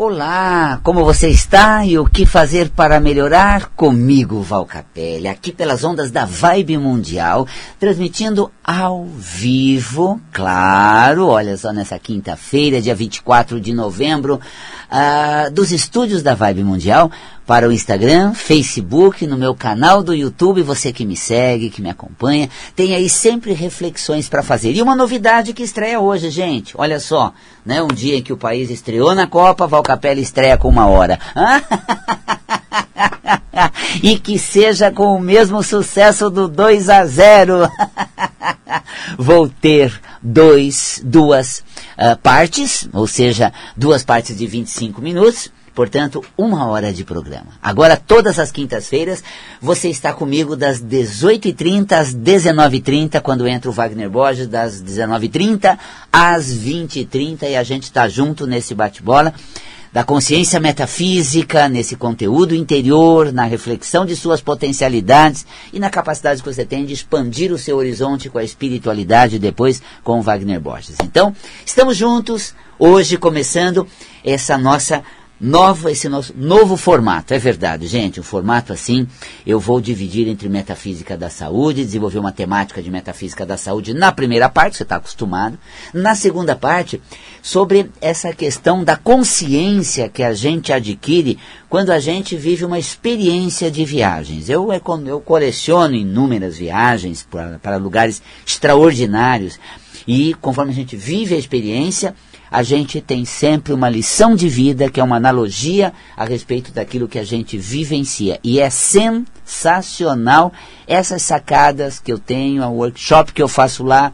Olá, como você está e o que fazer para melhorar? Comigo, Val Capelli, aqui pelas ondas da Vibe Mundial, transmitindo ao vivo, claro, olha só nessa quinta-feira, dia 24 de novembro, uh, dos estúdios da Vibe Mundial, para o Instagram, Facebook, no meu canal do YouTube, você que me segue, que me acompanha, tem aí sempre reflexões para fazer. E uma novidade que estreia hoje, gente, olha só, né, um dia em que o país estreou na Copa, Val Capelli estreia com uma hora. e que seja com o mesmo sucesso do 2 a 0. Vou ter dois, duas uh, partes, ou seja, duas partes de 25 minutos Portanto, uma hora de programa. Agora, todas as quintas-feiras, você está comigo das 18h30 às 19h30, quando entra o Wagner Borges, das 19h30 às 20h30, e a gente está junto nesse bate-bola da consciência metafísica, nesse conteúdo interior, na reflexão de suas potencialidades e na capacidade que você tem de expandir o seu horizonte com a espiritualidade depois com o Wagner Borges. Então, estamos juntos, hoje começando essa nossa nova, esse nosso novo formato. É verdade, gente, um formato assim, eu vou dividir entre metafísica da saúde, desenvolver uma temática de metafísica da saúde na primeira parte, você está acostumado. Na segunda parte, sobre essa questão da consciência que a gente adquire quando a gente vive uma experiência de viagens. Eu, eu coleciono inúmeras viagens para lugares extraordinários e conforme a gente vive a experiência, a gente tem sempre uma lição de vida, que é uma analogia a respeito daquilo que a gente vivencia. E é sensacional essas sacadas que eu tenho, o workshop que eu faço lá,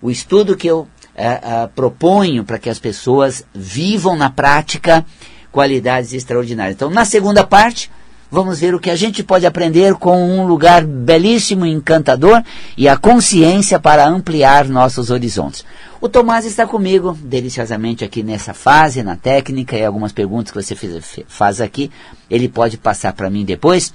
o estudo que eu é, é, proponho para que as pessoas vivam na prática qualidades extraordinárias. Então, na segunda parte, vamos ver o que a gente pode aprender com um lugar belíssimo e encantador e a consciência para ampliar nossos horizontes. O Tomás está comigo deliciosamente aqui nessa fase, na técnica e algumas perguntas que você faz aqui, ele pode passar para mim depois.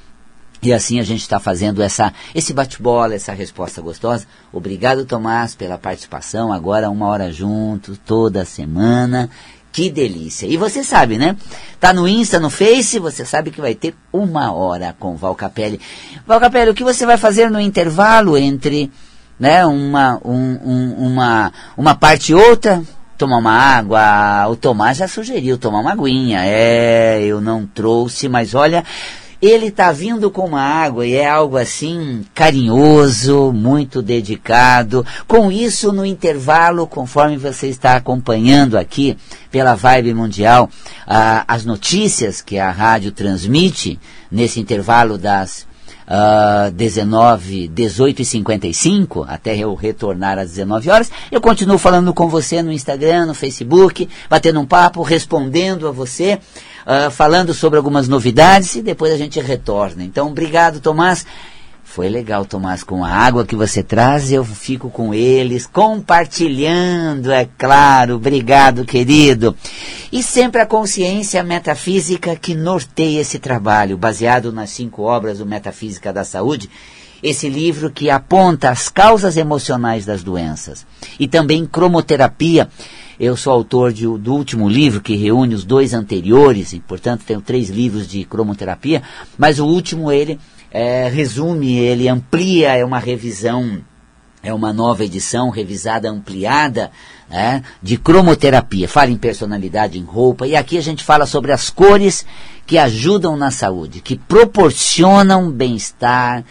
E assim a gente está fazendo essa, esse bate-bola, essa resposta gostosa. Obrigado, Tomás, pela participação. Agora uma hora juntos, toda semana. Que delícia. E você sabe, né? Tá no Insta, no Face, você sabe que vai ter uma hora com Val Capelli. Val Capelli, o que você vai fazer no intervalo entre né, uma, um, um, uma, uma parte e outra? Tomar uma água. O Tomás já sugeriu tomar uma aguinha. É, eu não trouxe, mas olha, ele está vindo com uma água e é algo assim carinhoso, muito dedicado. Com isso, no intervalo, conforme você está acompanhando aqui pela Vibe Mundial, as notícias que a rádio transmite nesse intervalo das uh, 19, 18 e 55, até eu retornar às 19 horas. Eu continuo falando com você no Instagram, no Facebook, batendo um papo, respondendo a você uh, falando sobre algumas novidades e depois a gente retorna. Então, obrigado, Tomás. Foi legal, Tomás, com a água que você traz, eu fico com eles, compartilhando, é claro. Obrigado, querido. E sempre a consciência metafísica que norteia esse trabalho, baseado nas cinco obras do Metafísica da Saúde, esse livro que aponta as causas emocionais das doenças. E também cromoterapia, eu sou autor de, do último livro que reúne os dois anteriores, e portanto tenho três livros de cromoterapia, mas o último ele é, resume, ele amplia, é uma revisão, é uma nova edição revisada, ampliada né, de cromoterapia. Fala em personalidade, em roupa, e aqui a gente fala sobre as cores que ajudam na saúde, que proporcionam bem-estar,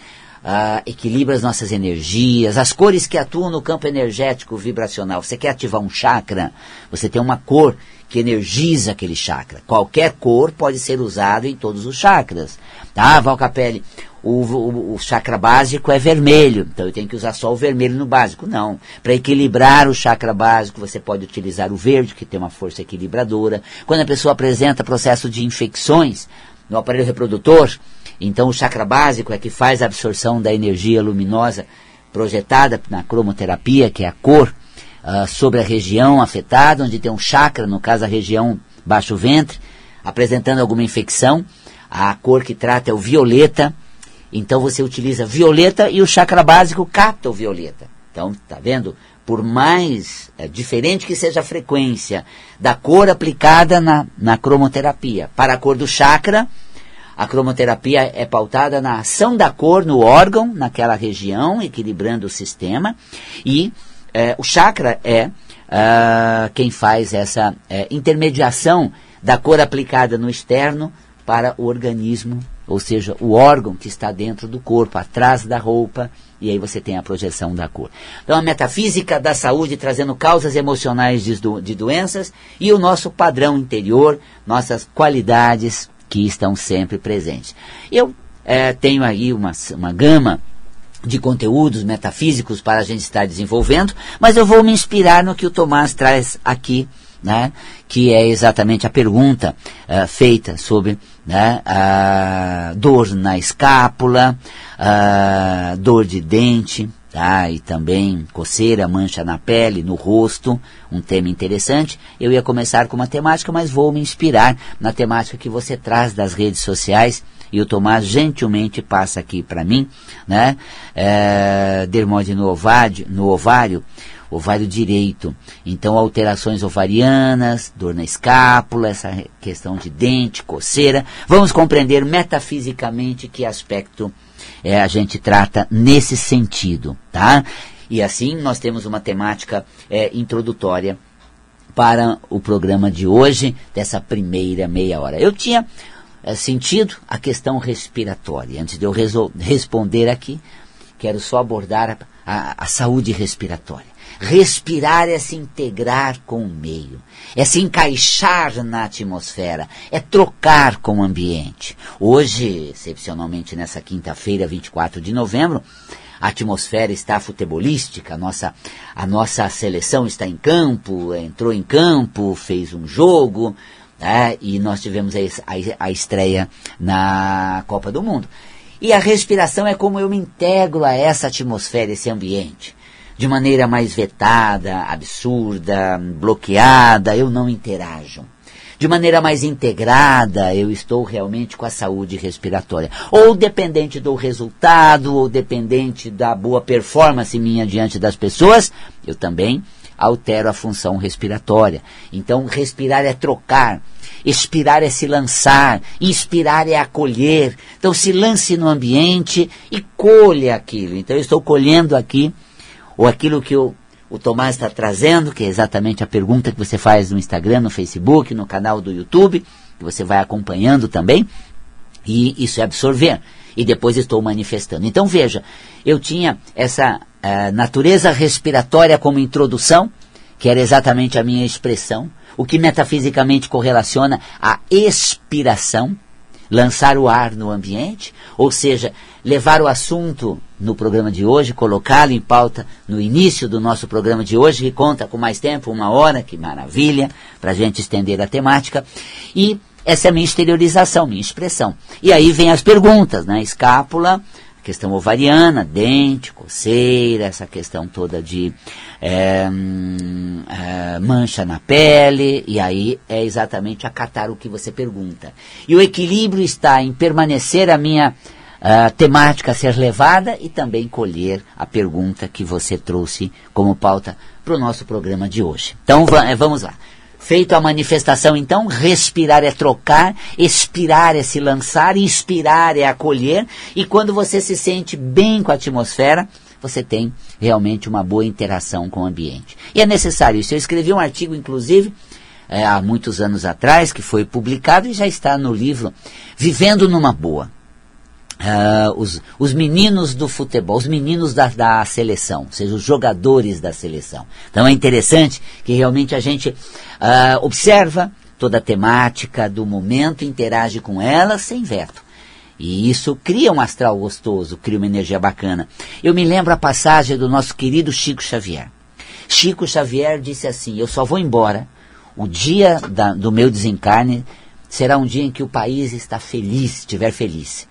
uh, equilibra as nossas energias, as cores que atuam no campo energético vibracional. Você quer ativar um chakra? Você tem uma cor que energiza aquele chakra. Qualquer cor pode ser usado em todos os chakras. Tá, Valcapelli? O, o, o, chakra básico é vermelho, então eu tenho que usar só o vermelho no básico. Não. Para equilibrar o chakra básico, você pode utilizar o verde, que tem uma força equilibradora. Quando a pessoa apresenta processo de infecções no aparelho reprodutor, então o chakra básico é que faz a absorção da energia luminosa projetada na cromoterapia, que é a cor, uh, sobre a região afetada, onde tem um chakra, no caso a região baixo ventre, apresentando alguma infecção. A cor que trata é o violeta. Então você utiliza violeta e o chakra básico capta o violeta. Então, tá vendo? por mais é, diferente que seja a frequência da cor aplicada na, na cromoterapia. Para a cor do chakra, a cromoterapia é pautada na ação da cor no órgão, naquela região, equilibrando o sistema, e é, o chakra é uh, quem faz essa é, intermediação da cor aplicada no externo para o organismo, ou seja, o órgão que está dentro do corpo, atrás da roupa, e aí você tem a projeção da cor. Então, a metafísica da saúde trazendo causas emocionais de, de doenças e o nosso padrão interior, nossas qualidades que estão sempre presentes. Eu é, tenho aí uma, uma gama de conteúdos metafísicos para a gente estar desenvolvendo, mas eu vou me inspirar no que o Tomás traz aqui né, que é exatamente a pergunta uh, feita sobre né, a dor na escápula, a dor de dente, tá, e também coceira, mancha na pele, no rosto, um tema interessante. Eu ia começar com uma temática, mas vou me inspirar na temática que você traz das redes sociais, e o Tomás gentilmente passa aqui para mim, né, é, dermode no ovário, no ovário ovário direito. Então, alterações ovarianas, dor na escápula, essa questão de dente, coceira. Vamos compreender metafisicamente que aspecto é, a gente trata nesse sentido, tá? E assim nós temos uma temática é, introdutória para o programa de hoje, dessa primeira meia hora. Eu tinha é, sentido a questão respiratória. Antes de eu responder aqui, quero só abordar a, a, a saúde respiratória. Respirar é se integrar com o meio, é se encaixar na atmosfera, é trocar com o ambiente. Hoje, excepcionalmente nessa quinta-feira, 24 de novembro, a atmosfera está futebolística, a nossa, a nossa seleção está em campo, entrou em campo, fez um jogo, né, e nós tivemos a, a, a estreia na Copa do Mundo. E a respiração é como eu me integro a essa atmosfera, esse ambiente de maneira mais vetada, absurda, bloqueada, eu não interajo. De maneira mais integrada, eu estou realmente com a saúde respiratória. Ou dependente do resultado, ou dependente da boa performance minha diante das pessoas, eu também altero a função respiratória. Então, respirar é trocar, expirar é se lançar, inspirar é acolher. Então, se lance no ambiente e colha aquilo. Então, eu estou colhendo aqui ou aquilo que o, o Tomás está trazendo, que é exatamente a pergunta que você faz no Instagram, no Facebook, no canal do YouTube, que você vai acompanhando também, e isso é absorver. E depois estou manifestando. Então veja, eu tinha essa uh, natureza respiratória como introdução, que era exatamente a minha expressão, o que metafisicamente correlaciona a expiração, lançar o ar no ambiente, ou seja, levar o assunto no programa de hoje, colocá-lo em pauta no início do nosso programa de hoje, que conta com mais tempo, uma hora, que maravilha, para a gente estender a temática. E essa é a minha exteriorização, minha expressão. E aí vem as perguntas, né? Escápula, questão ovariana, dente, coceira, essa questão toda de é, é, mancha na pele, e aí é exatamente acatar o que você pergunta. E o equilíbrio está em permanecer a minha uh, temática a ser levada e também colher a pergunta que você trouxe como pauta para o nosso programa de hoje. Então eh, vamos lá. Feito a manifestação, então, respirar é trocar, expirar é se lançar, inspirar é acolher, e quando você se sente bem com a atmosfera, você tem realmente uma boa interação com o ambiente. E é necessário isso. Eu escrevi um artigo, inclusive, é, há muitos anos atrás, que foi publicado e já está no livro Vivendo numa Boa. Uh, os, os meninos do futebol, os meninos da, da seleção, ou seja, os jogadores da seleção. Então é interessante que realmente a gente uh, observa toda a temática do momento, interage com ela sem veto. E isso cria um astral gostoso, cria uma energia bacana. Eu me lembro a passagem do nosso querido Chico Xavier. Chico Xavier disse assim: Eu só vou embora. O dia da, do meu desencarne será um dia em que o país está feliz, estiver feliz.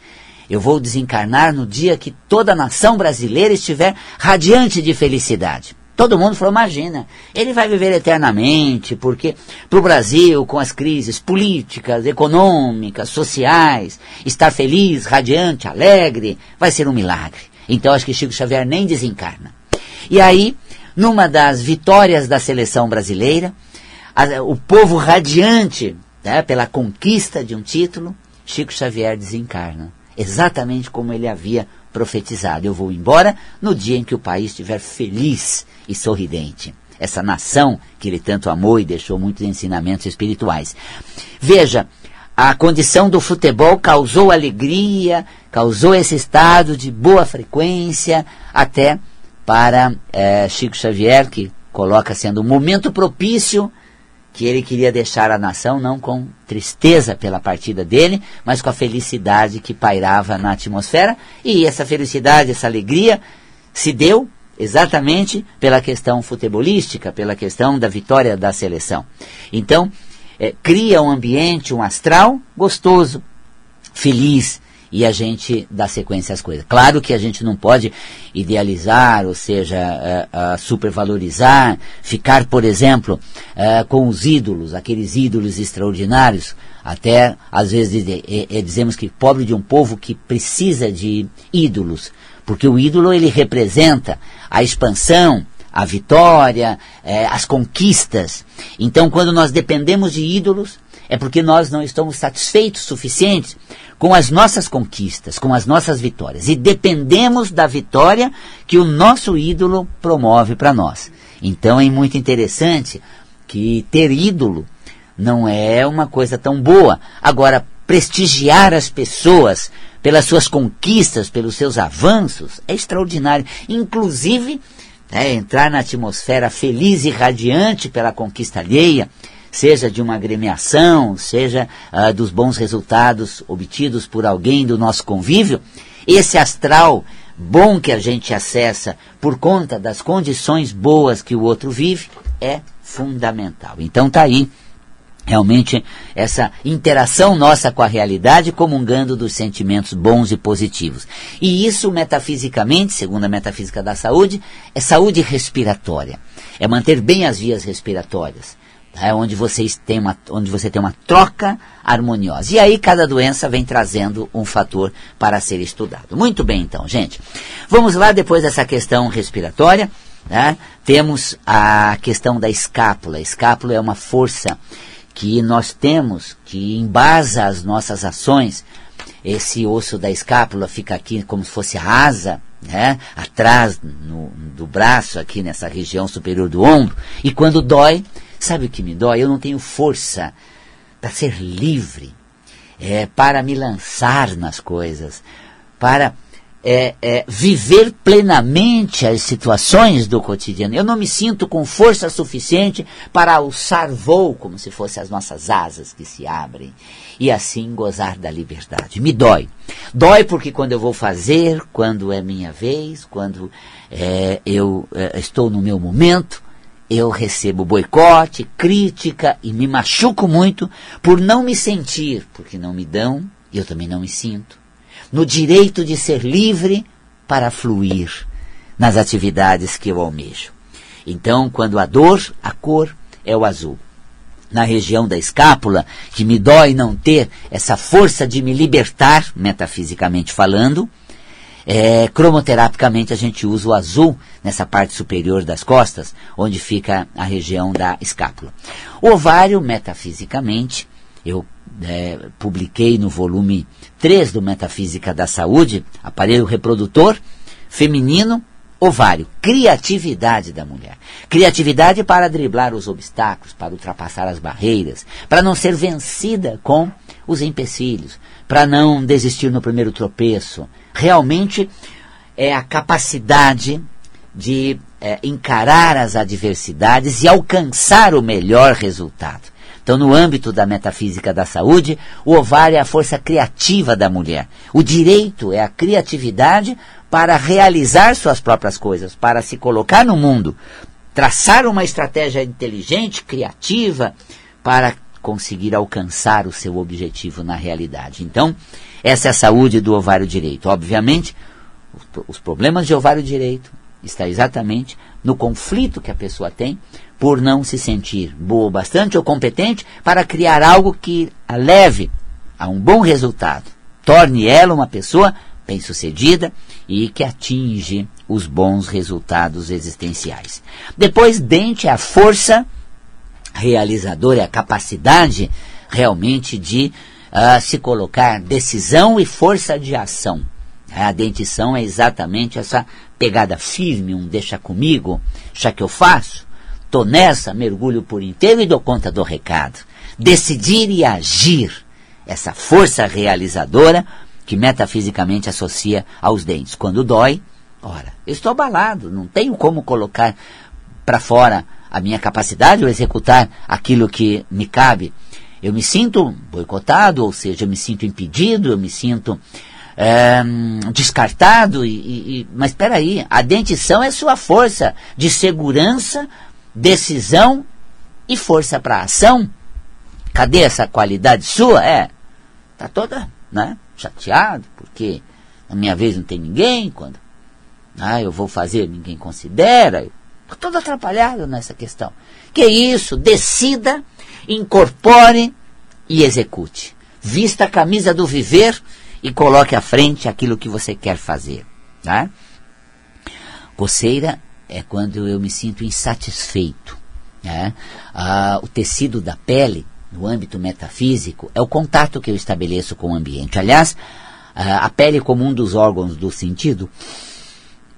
Eu vou desencarnar no dia que toda a nação brasileira estiver radiante de felicidade. Todo mundo falou, imagina, ele vai viver eternamente, porque para o Brasil, com as crises políticas, econômicas, sociais, estar feliz, radiante, alegre, vai ser um milagre. Então acho que Chico Xavier nem desencarna. E aí, numa das vitórias da seleção brasileira, a, o povo radiante né, pela conquista de um título, Chico Xavier desencarna. Exatamente como ele havia profetizado. Eu vou embora no dia em que o país estiver feliz e sorridente. Essa nação que ele tanto amou e deixou muitos ensinamentos espirituais. Veja, a condição do futebol causou alegria, causou esse estado de boa frequência, até para é, Chico Xavier, que coloca sendo um momento propício que ele queria deixar a nação não com tristeza pela partida dele, mas com a felicidade que pairava na atmosfera. E essa felicidade, essa alegria se deu exatamente pela questão futebolística, pela questão da vitória da seleção. Então, é, cria um ambiente, um astral gostoso, feliz, e a gente dá sequência às coisas. Claro que a gente não pode idealizar, ou seja, uh, uh, supervalorizar, ficar, por exemplo, uh, com os ídolos, aqueles ídolos extraordinários. Até, às vezes, dizemos que pobre de um povo que precisa de ídolos, porque o ídolo ele representa a expansão, a vitória, as conquistas. Então, quando nós dependemos de ídolos, é porque nós não estamos satisfeitos suficientes com as nossas conquistas, com as nossas vitórias. E dependemos da vitória que o nosso ídolo promove para nós. Então é muito interessante que ter ídolo não é uma coisa tão boa. Agora, prestigiar as pessoas pelas suas conquistas, pelos seus avanços, é extraordinário. Inclusive, é, entrar na atmosfera feliz e radiante pela conquista alheia, seja de uma agremiação, seja uh, dos bons resultados obtidos por alguém do nosso convívio, esse astral bom que a gente acessa por conta das condições boas que o outro vive é fundamental. Então tá aí realmente essa interação nossa com a realidade, comungando dos sentimentos bons e positivos. E isso, metafisicamente, segundo a metafísica da saúde, é saúde respiratória. É manter bem as vias respiratórias é onde, vocês têm uma, onde você tem uma troca harmoniosa. E aí cada doença vem trazendo um fator para ser estudado. Muito bem, então, gente. Vamos lá, depois dessa questão respiratória, né, temos a questão da escápula. A escápula é uma força que nós temos, que embasa as nossas ações. Esse osso da escápula fica aqui como se fosse a asa, né, atrás no, do braço, aqui nessa região superior do ombro. E quando dói, Sabe o que me dói? Eu não tenho força para ser livre, é, para me lançar nas coisas, para é, é, viver plenamente as situações do cotidiano. Eu não me sinto com força suficiente para alçar voo, como se fossem as nossas asas que se abrem, e assim gozar da liberdade. Me dói. Dói porque quando eu vou fazer, quando é minha vez, quando é, eu é, estou no meu momento, eu recebo boicote, crítica e me machuco muito por não me sentir, porque não me dão e eu também não me sinto, no direito de ser livre para fluir nas atividades que eu almejo. Então, quando a dor, a cor é o azul. Na região da escápula, que me dói não ter essa força de me libertar, metafisicamente falando, é, cromoterapicamente a gente usa o azul nessa parte superior das costas, onde fica a região da escápula. O ovário, metafisicamente, eu é, publiquei no volume 3 do Metafísica da Saúde, aparelho reprodutor feminino, ovário, criatividade da mulher. Criatividade para driblar os obstáculos, para ultrapassar as barreiras, para não ser vencida com os empecilhos, para não desistir no primeiro tropeço, realmente é a capacidade de é, encarar as adversidades e alcançar o melhor resultado. Então, no âmbito da metafísica da saúde, o ovário é a força criativa da mulher. O direito é a criatividade para realizar suas próprias coisas, para se colocar no mundo, traçar uma estratégia inteligente, criativa, para conseguir alcançar o seu objetivo na realidade. Então, essa é a saúde do ovário direito. Obviamente, os problemas de ovário direito está exatamente no conflito que a pessoa tem por não se sentir boa bastante ou competente para criar algo que a leve a um bom resultado, torne ela uma pessoa bem-sucedida e que atinge os bons resultados existenciais. Depois, dente é a força realizadora, é a capacidade realmente de uh, se colocar decisão e força de ação. A dentição é exatamente essa pegada firme, um deixa comigo, já que eu faço, tô nessa, mergulho por inteiro e dou conta do recado. Decidir e agir, essa força realizadora que metafisicamente associa aos dentes. Quando dói, ora, eu estou abalado, não tenho como colocar para fora a minha capacidade ou executar aquilo que me cabe. Eu me sinto boicotado, ou seja, eu me sinto impedido, eu me sinto é, descartado. E, e, mas espera aí, a dentição é sua força de segurança, decisão e força para ação. Cadê essa qualidade sua? É, tá toda, né, chateado porque na minha vez não tem ninguém quando ah, eu vou fazer, ninguém considera. Estou todo atrapalhado nessa questão. Que isso? Decida incorpore e execute. Vista a camisa do viver e coloque à frente aquilo que você quer fazer. Tá? Coceira é quando eu me sinto insatisfeito. Né? Ah, o tecido da pele, no âmbito metafísico, é o contato que eu estabeleço com o ambiente. Aliás, ah, a pele como um dos órgãos do sentido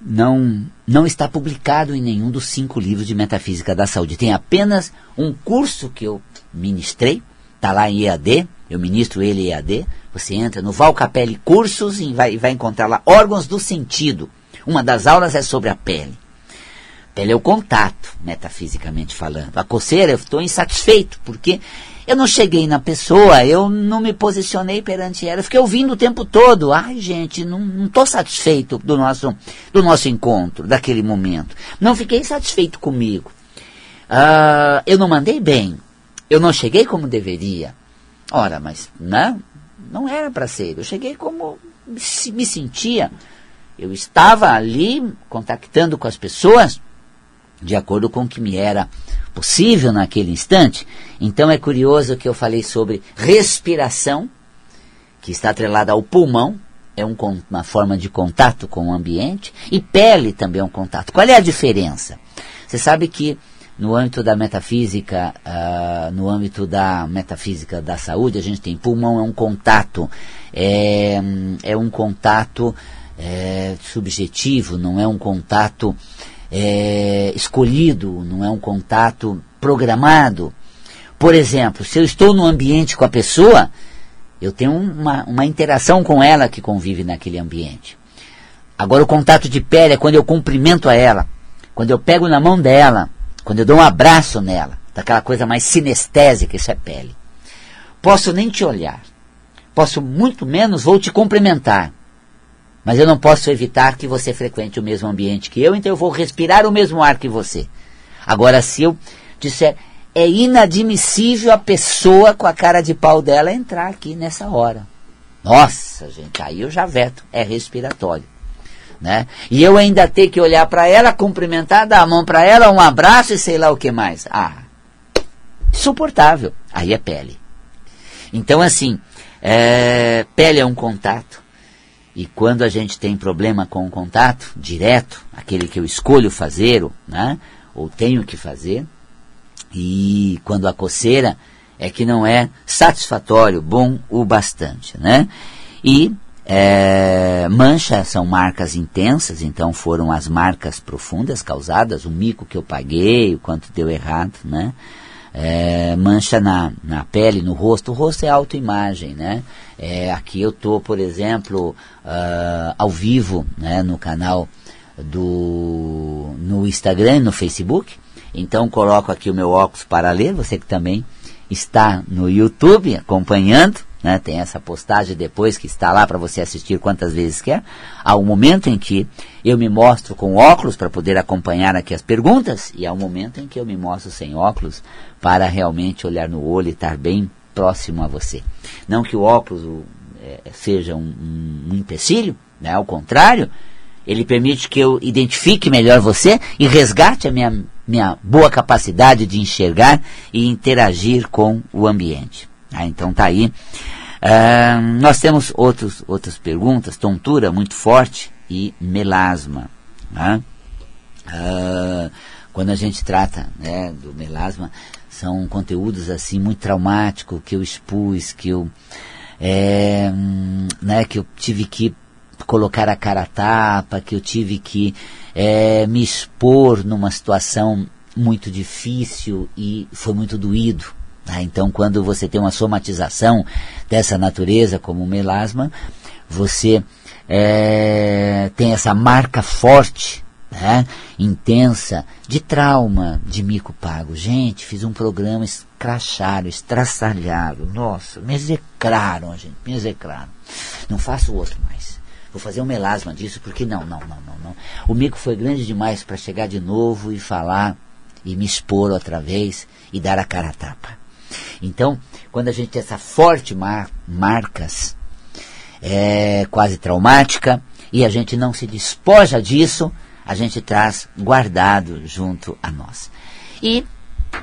não, não está publicado em nenhum dos cinco livros de Metafísica da Saúde. Tem apenas um curso que eu ministrei, está lá em EAD, eu ministro ele em EAD. Você entra no Valcapelli Cursos e vai, vai encontrar lá órgãos do sentido. Uma das aulas é sobre a pele. Pele é o contato, metafisicamente falando. A coceira, eu estou insatisfeito, porque eu não cheguei na pessoa, eu não me posicionei perante ela, eu fiquei ouvindo o tempo todo. Ai, gente, não estou satisfeito do nosso, do nosso encontro, daquele momento. Não fiquei satisfeito comigo. Uh, eu não mandei bem. Eu não cheguei como deveria. Ora, mas não, não era para ser. Eu cheguei como me sentia. Eu estava ali contactando com as pessoas de acordo com o que me era possível naquele instante. Então é curioso que eu falei sobre respiração, que está atrelada ao pulmão, é um, uma forma de contato com o ambiente, e pele também é um contato. Qual é a diferença? Você sabe que no âmbito da metafísica, uh, no âmbito da metafísica da saúde, a gente tem pulmão é um contato, é, é um contato é, subjetivo, não é um contato é, escolhido, não é um contato programado. Por exemplo, se eu estou no ambiente com a pessoa, eu tenho uma, uma interação com ela que convive naquele ambiente. Agora, o contato de pele é quando eu cumprimento a ela, quando eu pego na mão dela, quando eu dou um abraço nela, daquela coisa mais sinestésica, isso é pele. Posso nem te olhar, posso muito menos vou te cumprimentar, mas eu não posso evitar que você frequente o mesmo ambiente que eu, então eu vou respirar o mesmo ar que você. Agora, se eu disser, é inadmissível a pessoa com a cara de pau dela entrar aqui nessa hora. Nossa, gente, aí eu já veto, é respiratório. Né? E eu ainda ter que olhar para ela, cumprimentar, dar a mão para ela, um abraço e sei lá o que mais. Ah, insuportável. Aí é pele. Então, assim, é, pele é um contato. E quando a gente tem problema com o contato direto, aquele que eu escolho fazer, né, ou tenho que fazer, e quando a coceira é que não é satisfatório, bom o bastante, né? E é, são marcas intensas, então foram as marcas profundas causadas, o mico que eu paguei, o quanto deu errado, né? É, mancha na, na pele, no rosto. O rosto é autoimagem, né? É, aqui eu tô, por exemplo, uh, ao vivo, né, no canal do no Instagram, no Facebook. Então coloco aqui o meu óculos para ler, você que também está no YouTube acompanhando, né, tem essa postagem depois que está lá para você assistir quantas vezes quer. Há um momento em que eu me mostro com óculos para poder acompanhar aqui as perguntas, e há um momento em que eu me mostro sem óculos para realmente olhar no olho e estar bem próximo a você. Não que o óculos é, seja um, um, um empecilho, né, ao contrário, ele permite que eu identifique melhor você e resgate a minha, minha boa capacidade de enxergar e interagir com o ambiente. Ah, então tá aí. Uh, nós temos outros, outras perguntas. Tontura muito forte e melasma. Né? Uh, quando a gente trata né, do melasma, são conteúdos assim muito traumáticos que eu expus, que eu, é, né, que eu tive que colocar a cara a tapa, que eu tive que é, me expor numa situação muito difícil e foi muito doído. Né? Então, quando você tem uma somatização dessa natureza, como o melasma, você é, tem essa marca forte, né? intensa, de trauma, de mico pago. Gente, fiz um programa, escracharam, estraçalharam, nossa, me execraram, gente, me execraram. Não faço outro mais. Vou fazer um melasma disso, porque não, não, não, não, não. O mico foi grande demais para chegar de novo e falar e me expor outra vez e dar a cara a tapa. Então, quando a gente tem essa forte mar marcas, é quase traumática, e a gente não se despoja disso, a gente traz guardado junto a nós. E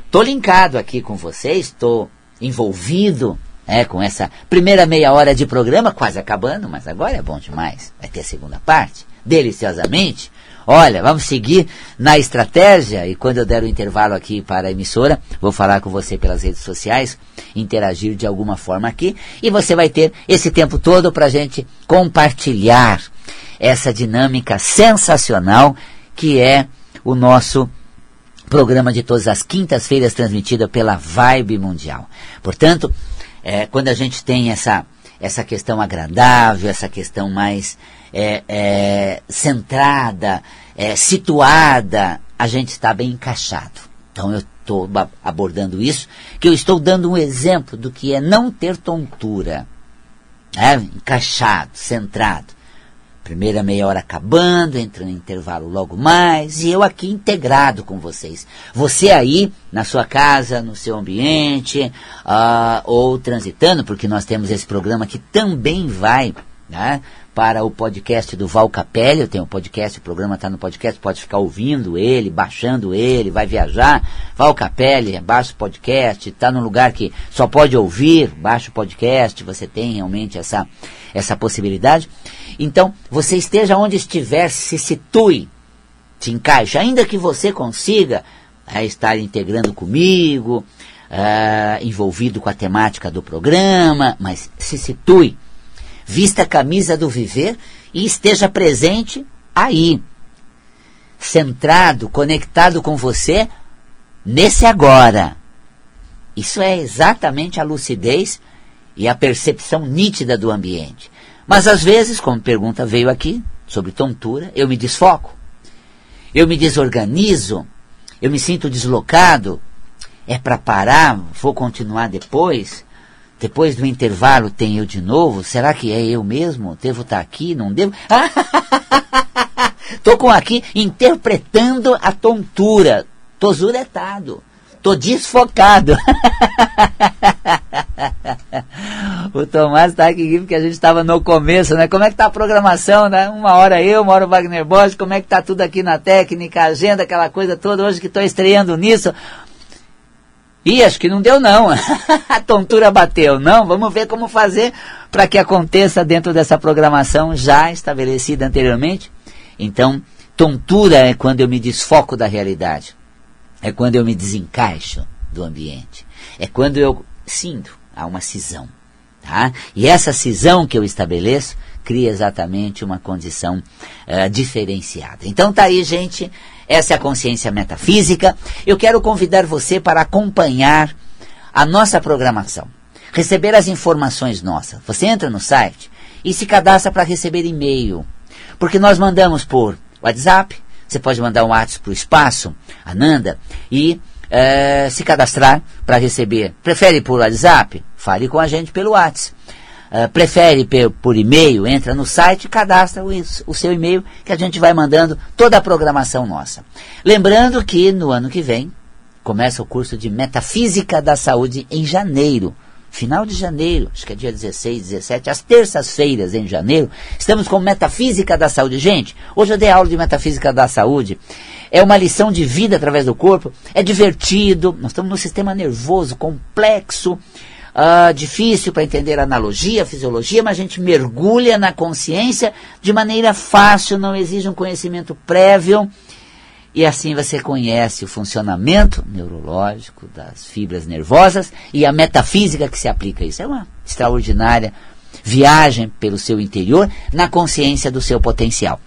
estou linkado aqui com vocês, estou envolvido é, com essa primeira meia hora de programa, quase acabando, mas agora é bom demais. Vai ter a segunda parte, deliciosamente. Olha, vamos seguir na estratégia e quando eu der o intervalo aqui para a emissora, vou falar com você pelas redes sociais, interagir de alguma forma aqui e você vai ter esse tempo todo para a gente compartilhar essa dinâmica sensacional que é o nosso programa de todas as quintas-feiras transmitida pela Vibe Mundial. Portanto, é, quando a gente tem essa, essa questão agradável, essa questão mais é, é, centrada, é, situada, a gente está bem encaixado. Então eu estou abordando isso, que eu estou dando um exemplo do que é não ter tontura. É, encaixado, centrado. Primeira meia hora acabando, entra no intervalo logo mais, e eu aqui integrado com vocês. Você aí, na sua casa, no seu ambiente, uh, ou transitando, porque nós temos esse programa que também vai né, para o podcast do Val Capelli. Eu tenho um podcast, o programa está no podcast, pode ficar ouvindo ele, baixando ele, vai viajar. Val Capelli, baixa o podcast, está num lugar que só pode ouvir, baixa o podcast, você tem realmente essa, essa possibilidade. Então, você esteja onde estiver, se situe, se encaixe, ainda que você consiga é, estar integrando comigo, é, envolvido com a temática do programa, mas se situe vista a camisa do viver e esteja presente aí, centrado, conectado com você nesse agora. Isso é exatamente a lucidez e a percepção nítida do ambiente. Mas às vezes, como pergunta veio aqui sobre tontura, eu me desfoco, eu me desorganizo, eu me sinto deslocado. É para parar? Vou continuar depois? Depois do intervalo tem eu de novo? Será que é eu mesmo? Devo estar aqui? Não devo? Estou com aqui interpretando a tontura. Tô zuretado. Tô desfocado. o Tomás está aqui porque a gente estava no começo, né? Como é que tá a programação, né? Uma hora eu, uma hora o Wagner Borges, como é que tá tudo aqui na técnica, agenda, aquela coisa toda, hoje que estou estreando nisso. Ih, acho que não deu não. a tontura bateu. Não, vamos ver como fazer para que aconteça dentro dessa programação já estabelecida anteriormente. Então, tontura é quando eu me desfoco da realidade. É quando eu me desencaixo do ambiente. É quando eu sinto há uma cisão. Tá? E essa cisão que eu estabeleço cria exatamente uma condição uh, diferenciada. Então tá aí, gente. Essa é a consciência metafísica. Eu quero convidar você para acompanhar a nossa programação, receber as informações nossas. Você entra no site e se cadastra para receber e-mail, porque nós mandamos por WhatsApp. Você pode mandar um WhatsApp para o espaço, Ananda, e é, se cadastrar para receber. Prefere por WhatsApp? Fale com a gente pelo WhatsApp. Uh, prefere por e-mail, entra no site, cadastra o, o seu e-mail que a gente vai mandando toda a programação nossa. Lembrando que no ano que vem começa o curso de Metafísica da Saúde em janeiro. Final de janeiro, acho que é dia 16, 17, às terças-feiras em janeiro, estamos com Metafísica da Saúde. Gente, hoje eu dei aula de Metafísica da Saúde. É uma lição de vida através do corpo, é divertido, nós estamos num sistema nervoso complexo, uh, difícil para entender a analogia, a fisiologia, mas a gente mergulha na consciência de maneira fácil, não exige um conhecimento prévio. E assim você conhece o funcionamento neurológico das fibras nervosas e a metafísica que se aplica a isso. É uma extraordinária viagem pelo seu interior na consciência do seu potencial.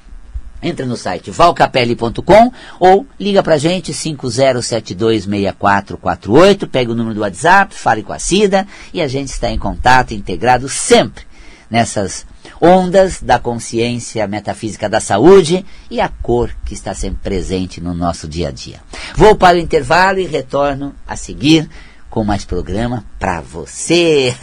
Entra no site valcapelli.com ou liga para a gente 50726448, pega o número do WhatsApp, fale com a Cida e a gente está em contato, integrado sempre nessas ondas da consciência metafísica da saúde e a cor que está sempre presente no nosso dia a dia. Vou para o intervalo e retorno a seguir com mais programa para você.